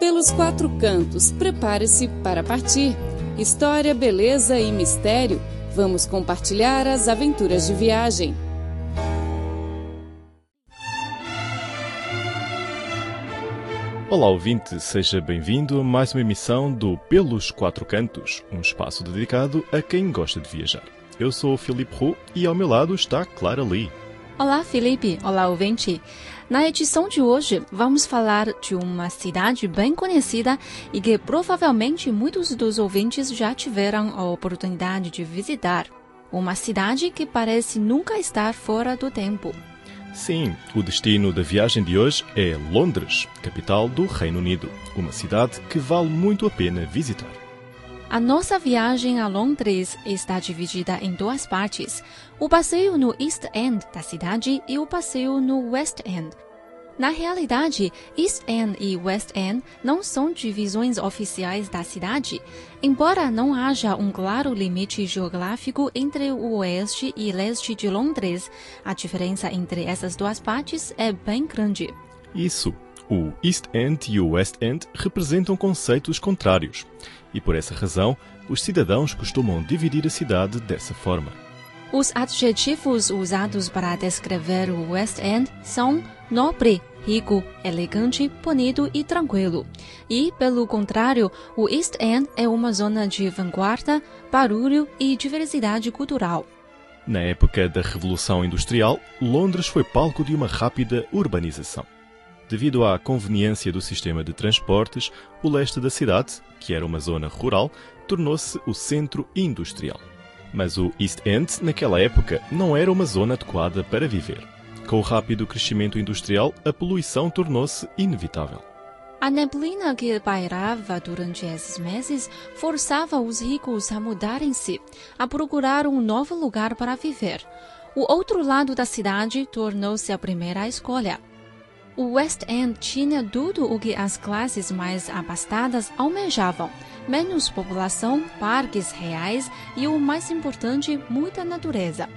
Pelos quatro cantos, prepare-se para partir. História, beleza e mistério. Vamos compartilhar as aventuras de viagem. Olá, ouvinte, seja bem-vindo a mais uma emissão do Pelos Quatro Cantos, um espaço dedicado a quem gosta de viajar. Eu sou o Filipe Roux e ao meu lado está Clara Lee. Olá, Felipe. Olá, ouvinte. Na edição de hoje, vamos falar de uma cidade bem conhecida e que provavelmente muitos dos ouvintes já tiveram a oportunidade de visitar. Uma cidade que parece nunca estar fora do tempo. Sim, o destino da viagem de hoje é Londres, capital do Reino Unido, uma cidade que vale muito a pena visitar. A nossa viagem a Londres está dividida em duas partes: o passeio no East End da cidade e o passeio no West End. Na realidade, East End e West End não são divisões oficiais da cidade, embora não haja um claro limite geográfico entre o oeste e leste de Londres. A diferença entre essas duas partes é bem grande. Isso. O East End e o West End representam conceitos contrários e, por essa razão, os cidadãos costumam dividir a cidade dessa forma. Os adjetivos usados para descrever o West End são nobre, rico, elegante, bonito e tranquilo. E, pelo contrário, o East End é uma zona de vanguarda, barulho e diversidade cultural. Na época da Revolução Industrial, Londres foi palco de uma rápida urbanização. Devido à conveniência do sistema de transportes, o leste da cidade, que era uma zona rural, tornou-se o centro industrial. Mas o East End, naquela época, não era uma zona adequada para viver. Com o rápido crescimento industrial, a poluição tornou-se inevitável. A neblina que pairava durante esses meses forçava os ricos a mudarem-se, a procurar um novo lugar para viver. O outro lado da cidade tornou-se a primeira escolha. O West End tinha tudo o que as classes mais abastadas almejavam: menos população, parques reais e, o mais importante, muita natureza.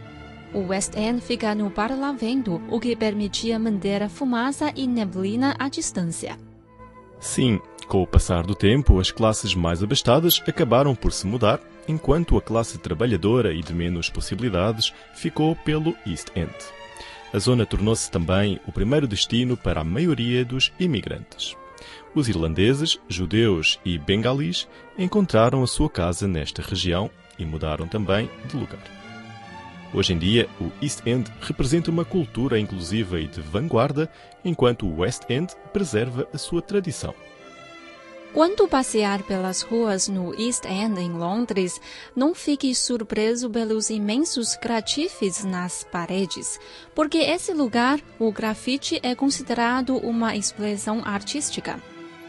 O West End fica no Parlamento, o que permitia manter a fumaça e neblina à distância. Sim, com o passar do tempo, as classes mais abastadas acabaram por se mudar, enquanto a classe trabalhadora e de menos possibilidades ficou pelo East End a zona tornou-se também o primeiro destino para a maioria dos imigrantes. Os irlandeses, judeus e bengalis encontraram a sua casa nesta região e mudaram também de lugar. Hoje em dia, o East End representa uma cultura inclusiva e de vanguarda, enquanto o West End preserva a sua tradição. Quando passear pelas ruas no East End em Londres, não fique surpreso pelos imensos grafites nas paredes, porque esse lugar, o grafite, é considerado uma expressão artística.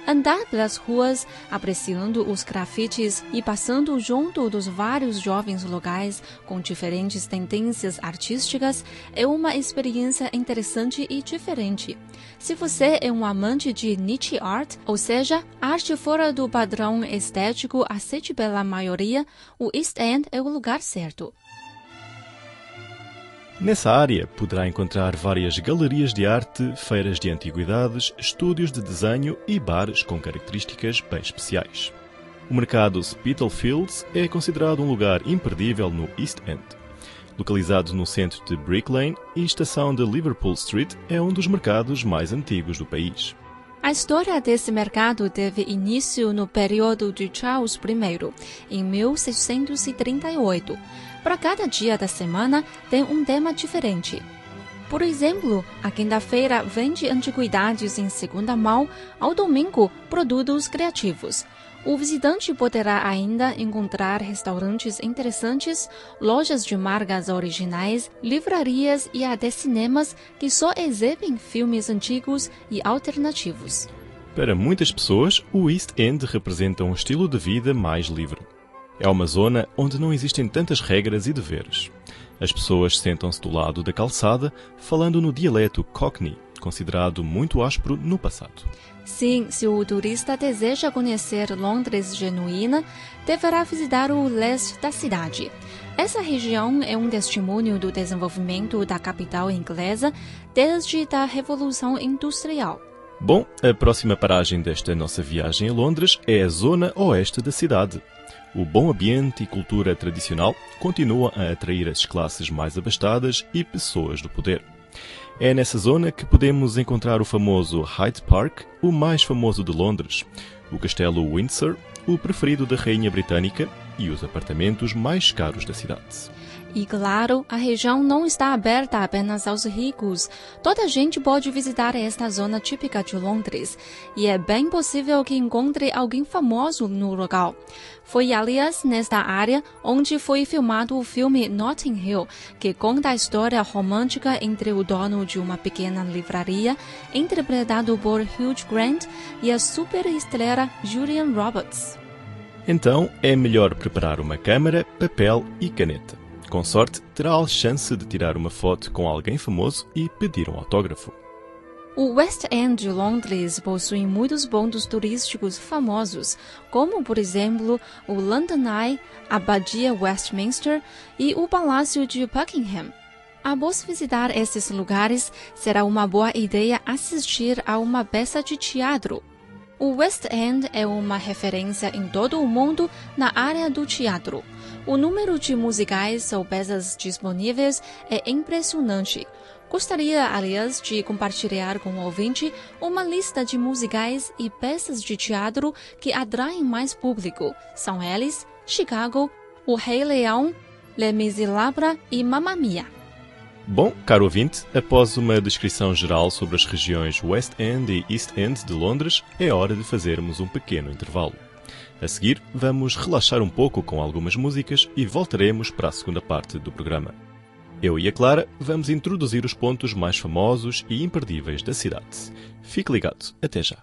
Andar pelas ruas, apreciando os grafites e passando junto dos vários jovens locais com diferentes tendências artísticas é uma experiência interessante e diferente. Se você é um amante de niche art, ou seja, arte fora do padrão estético aceite pela maioria, o East End é o lugar certo. Nessa área poderá encontrar várias galerias de arte, feiras de antiguidades, estúdios de desenho e bares com características bem especiais. O mercado Spitalfields é considerado um lugar imperdível no East End. Localizado no centro de Brick Lane e estação de Liverpool Street, é um dos mercados mais antigos do país. A história desse mercado teve início no período de Charles I, em 1638. Para cada dia da semana tem um tema diferente. Por exemplo, a quinta-feira vende antiguidades em segunda mão, ao domingo, produtos criativos. O visitante poderá ainda encontrar restaurantes interessantes, lojas de marcas originais, livrarias e até cinemas que só exibem filmes antigos e alternativos. Para muitas pessoas, o East End representa um estilo de vida mais livre. É uma zona onde não existem tantas regras e deveres. As pessoas sentam-se do lado da calçada, falando no dialeto Cockney, considerado muito áspero no passado. Sim, se o turista deseja conhecer Londres genuína, deverá visitar o leste da cidade. Essa região é um testemunho do desenvolvimento da capital inglesa desde a Revolução Industrial. Bom, a próxima paragem desta nossa viagem a Londres é a zona oeste da cidade. O bom ambiente e cultura tradicional continuam a atrair as classes mais abastadas e pessoas do poder. É nessa zona que podemos encontrar o famoso Hyde Park, o mais famoso de Londres, o castelo Windsor, o preferido da rainha britânica e os apartamentos mais caros da cidade. E claro, a região não está aberta apenas aos ricos. Toda gente pode visitar esta zona típica de Londres. E é bem possível que encontre alguém famoso no local. Foi, aliás, nesta área onde foi filmado o filme Notting Hill, que conta a história romântica entre o dono de uma pequena livraria, interpretado por Hugh Grant, e a superestrela Julian Roberts. Então é melhor preparar uma câmera, papel e caneta. Com sorte, terá a chance de tirar uma foto com alguém famoso e pedir um autógrafo. O West End de Londres possui muitos pontos turísticos famosos, como, por exemplo, o London Eye, a Abadia Westminster e o Palácio de Buckingham. Após visitar esses lugares, será uma boa ideia assistir a uma peça de teatro. O West End é uma referência em todo o mundo na área do teatro. O número de musicais ou peças disponíveis é impressionante. Gostaria, aliás, de compartilhar com o ouvinte uma lista de musicais e peças de teatro que atraem mais público. São eles Chicago, O Rei Leão, Les Miserables e Mamma Mia. Bom, caro ouvinte, após uma descrição geral sobre as regiões West End e East End de Londres, é hora de fazermos um pequeno intervalo. A seguir, vamos relaxar um pouco com algumas músicas e voltaremos para a segunda parte do programa. Eu e a Clara vamos introduzir os pontos mais famosos e imperdíveis da cidade. Fique ligado, até já.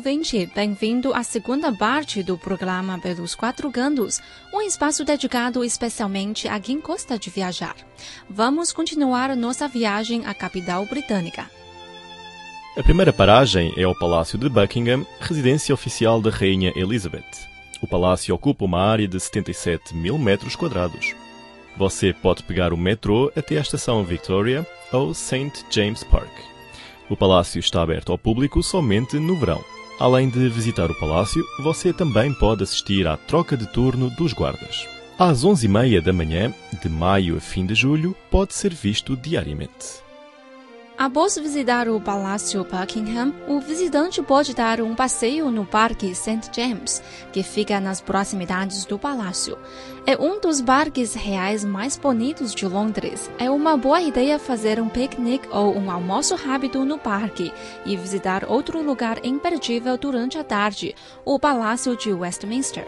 Ouvinte, bem-vindo à segunda parte do programa Pelos Quatro Cantos, um espaço dedicado especialmente a quem gosta de viajar. Vamos continuar nossa viagem à capital britânica. A primeira paragem é o Palácio de Buckingham, residência oficial da Rainha Elizabeth. O palácio ocupa uma área de 77 mil metros quadrados. Você pode pegar o metrô até a estação Victoria ou St. James Park. O palácio está aberto ao público somente no verão. Além de visitar o palácio, você também pode assistir à troca de turno dos guardas. Às 11h30 da manhã, de maio a fim de julho, pode ser visto diariamente. Após visitar o Palácio Buckingham, o visitante pode dar um passeio no Parque St. James, que fica nas proximidades do palácio. É um dos parques reais mais bonitos de Londres. É uma boa ideia fazer um piquenique ou um almoço rápido no parque e visitar outro lugar imperdível durante a tarde, o Palácio de Westminster.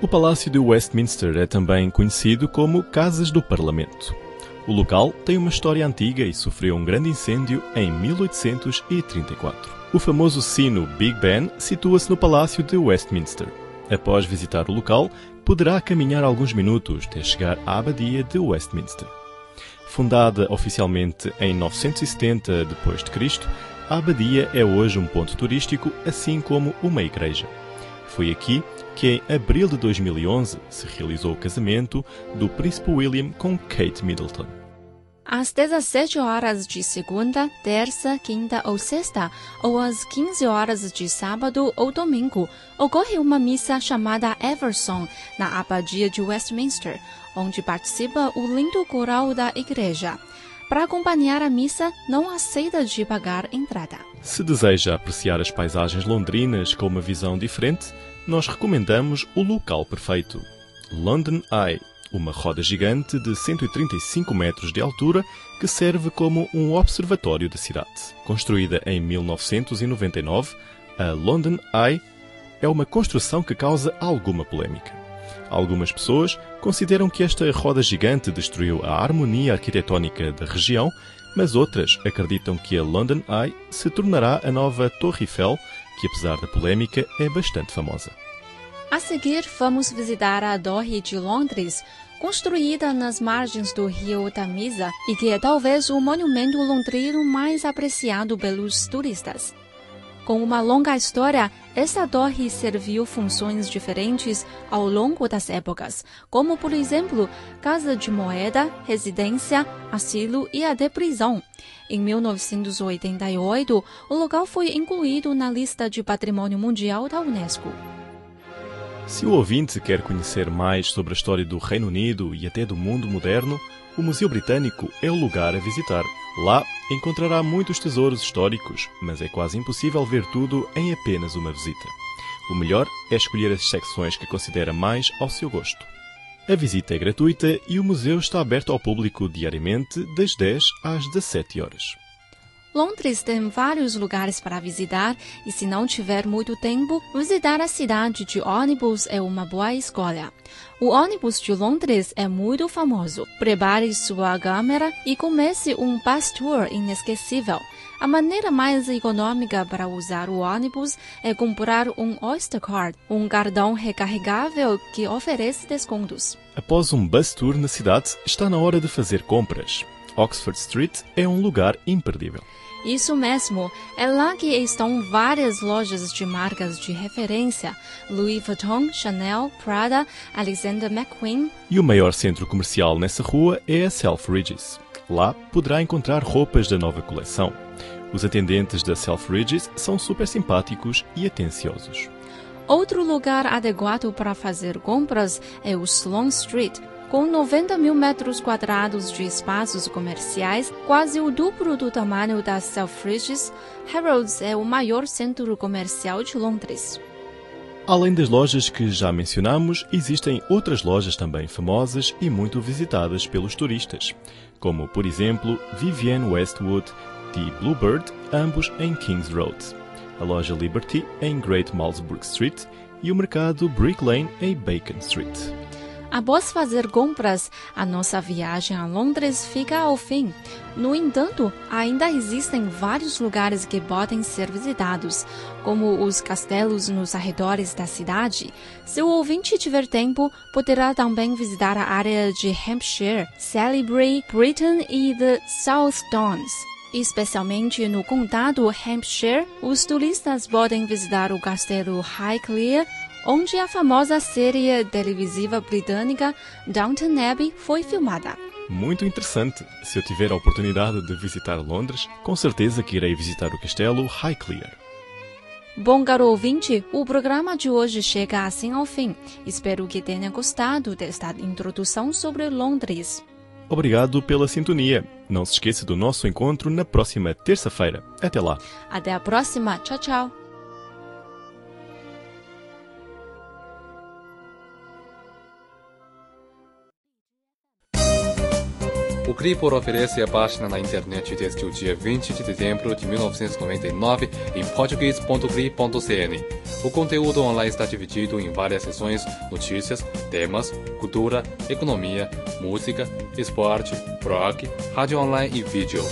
O Palácio de Westminster é também conhecido como Casas do Parlamento. O local tem uma história antiga e sofreu um grande incêndio em 1834. O famoso sino Big Ben situa-se no Palácio de Westminster. Após visitar o local, poderá caminhar alguns minutos até chegar à Abadia de Westminster. Fundada oficialmente em 970 d.C., a abadia é hoje um ponto turístico, assim como uma igreja. Foi aqui que em abril de 2011 se realizou o casamento do príncipe William com Kate Middleton. Às 17 horas de segunda, terça, quinta ou sexta, ou às 15 horas de sábado ou domingo, ocorre uma missa chamada Everson na Abadia de Westminster, onde participa o lindo coral da igreja. Para acompanhar a missa, não aceita de pagar entrada. Se deseja apreciar as paisagens londrinas com uma visão diferente, nós recomendamos o local perfeito: London Eye uma roda gigante de 135 metros de altura que serve como um observatório da cidade. Construída em 1999, a London Eye é uma construção que causa alguma polémica. Algumas pessoas consideram que esta roda gigante destruiu a harmonia arquitetónica da região, mas outras acreditam que a London Eye se tornará a nova Torre Eiffel, que apesar da polémica é bastante famosa. A seguir, vamos visitar a Torre de Londres, construída nas margens do rio Tamisa e que é talvez o monumento londrino mais apreciado pelos turistas. Com uma longa história, esta torre serviu funções diferentes ao longo das épocas, como, por exemplo, casa de moeda, residência, asilo e até prisão. Em 1988, o local foi incluído na lista de Patrimônio Mundial da Unesco. Se o ouvinte quer conhecer mais sobre a história do Reino Unido e até do mundo moderno, o Museu Britânico é o lugar a visitar. Lá encontrará muitos tesouros históricos, mas é quase impossível ver tudo em apenas uma visita. O melhor é escolher as secções que considera mais ao seu gosto. A visita é gratuita e o museu está aberto ao público diariamente das 10 às 17 horas. Londres tem vários lugares para visitar e, se não tiver muito tempo, visitar a cidade de ônibus é uma boa escolha. O ônibus de Londres é muito famoso. Prepare sua câmera e comece um bus tour inesquecível. A maneira mais econômica para usar o ônibus é comprar um Oyster Card, um cartão recarregável que oferece descontos. Após um bus tour na cidade, está na hora de fazer compras. Oxford Street é um lugar imperdível. Isso mesmo, é lá que estão várias lojas de marcas de referência: Louis Vuitton, Chanel, Prada, Alexander McQueen. E o maior centro comercial nessa rua é a Selfridges. Lá poderá encontrar roupas da nova coleção. Os atendentes da Selfridges são super simpáticos e atenciosos. Outro lugar adequado para fazer compras é o Sloane Street, com 90 mil metros quadrados de espaços comerciais, quase o duplo do tamanho da Selfridges, Harrods é o maior centro comercial de Londres. Além das lojas que já mencionamos, existem outras lojas também famosas e muito visitadas pelos turistas, como, por exemplo, Vivienne Westwood e Bluebird, ambos em Kings Road, a loja Liberty em Great Malmesbury Street e o mercado Brick Lane em Bacon Street. Após fazer compras, a nossa viagem a Londres fica ao fim. No entanto, ainda existem vários lugares que podem ser visitados, como os castelos nos arredores da cidade. Se o ouvinte tiver tempo, poderá também visitar a área de Hampshire, Salisbury, Britain e The South Downs. Especialmente no condado Hampshire, os turistas podem visitar o castelo Highclere, onde a famosa série televisiva britânica Downton Abbey foi filmada. Muito interessante. Se eu tiver a oportunidade de visitar Londres, com certeza que irei visitar o castelo Highclere. Bom, caro ouvinte, o programa de hoje chega assim ao fim. Espero que tenha gostado desta introdução sobre Londres. Obrigado pela sintonia. Não se esqueça do nosso encontro na próxima terça-feira. Até lá. Até a próxima. Tchau, tchau. O Cripor oferece a página na internet desde o dia 20 de dezembro de 1999 em português.cri.cn. O conteúdo online está dividido em várias seções: notícias, temas, cultura, economia, música, esporte, rock, rádio online e vídeo.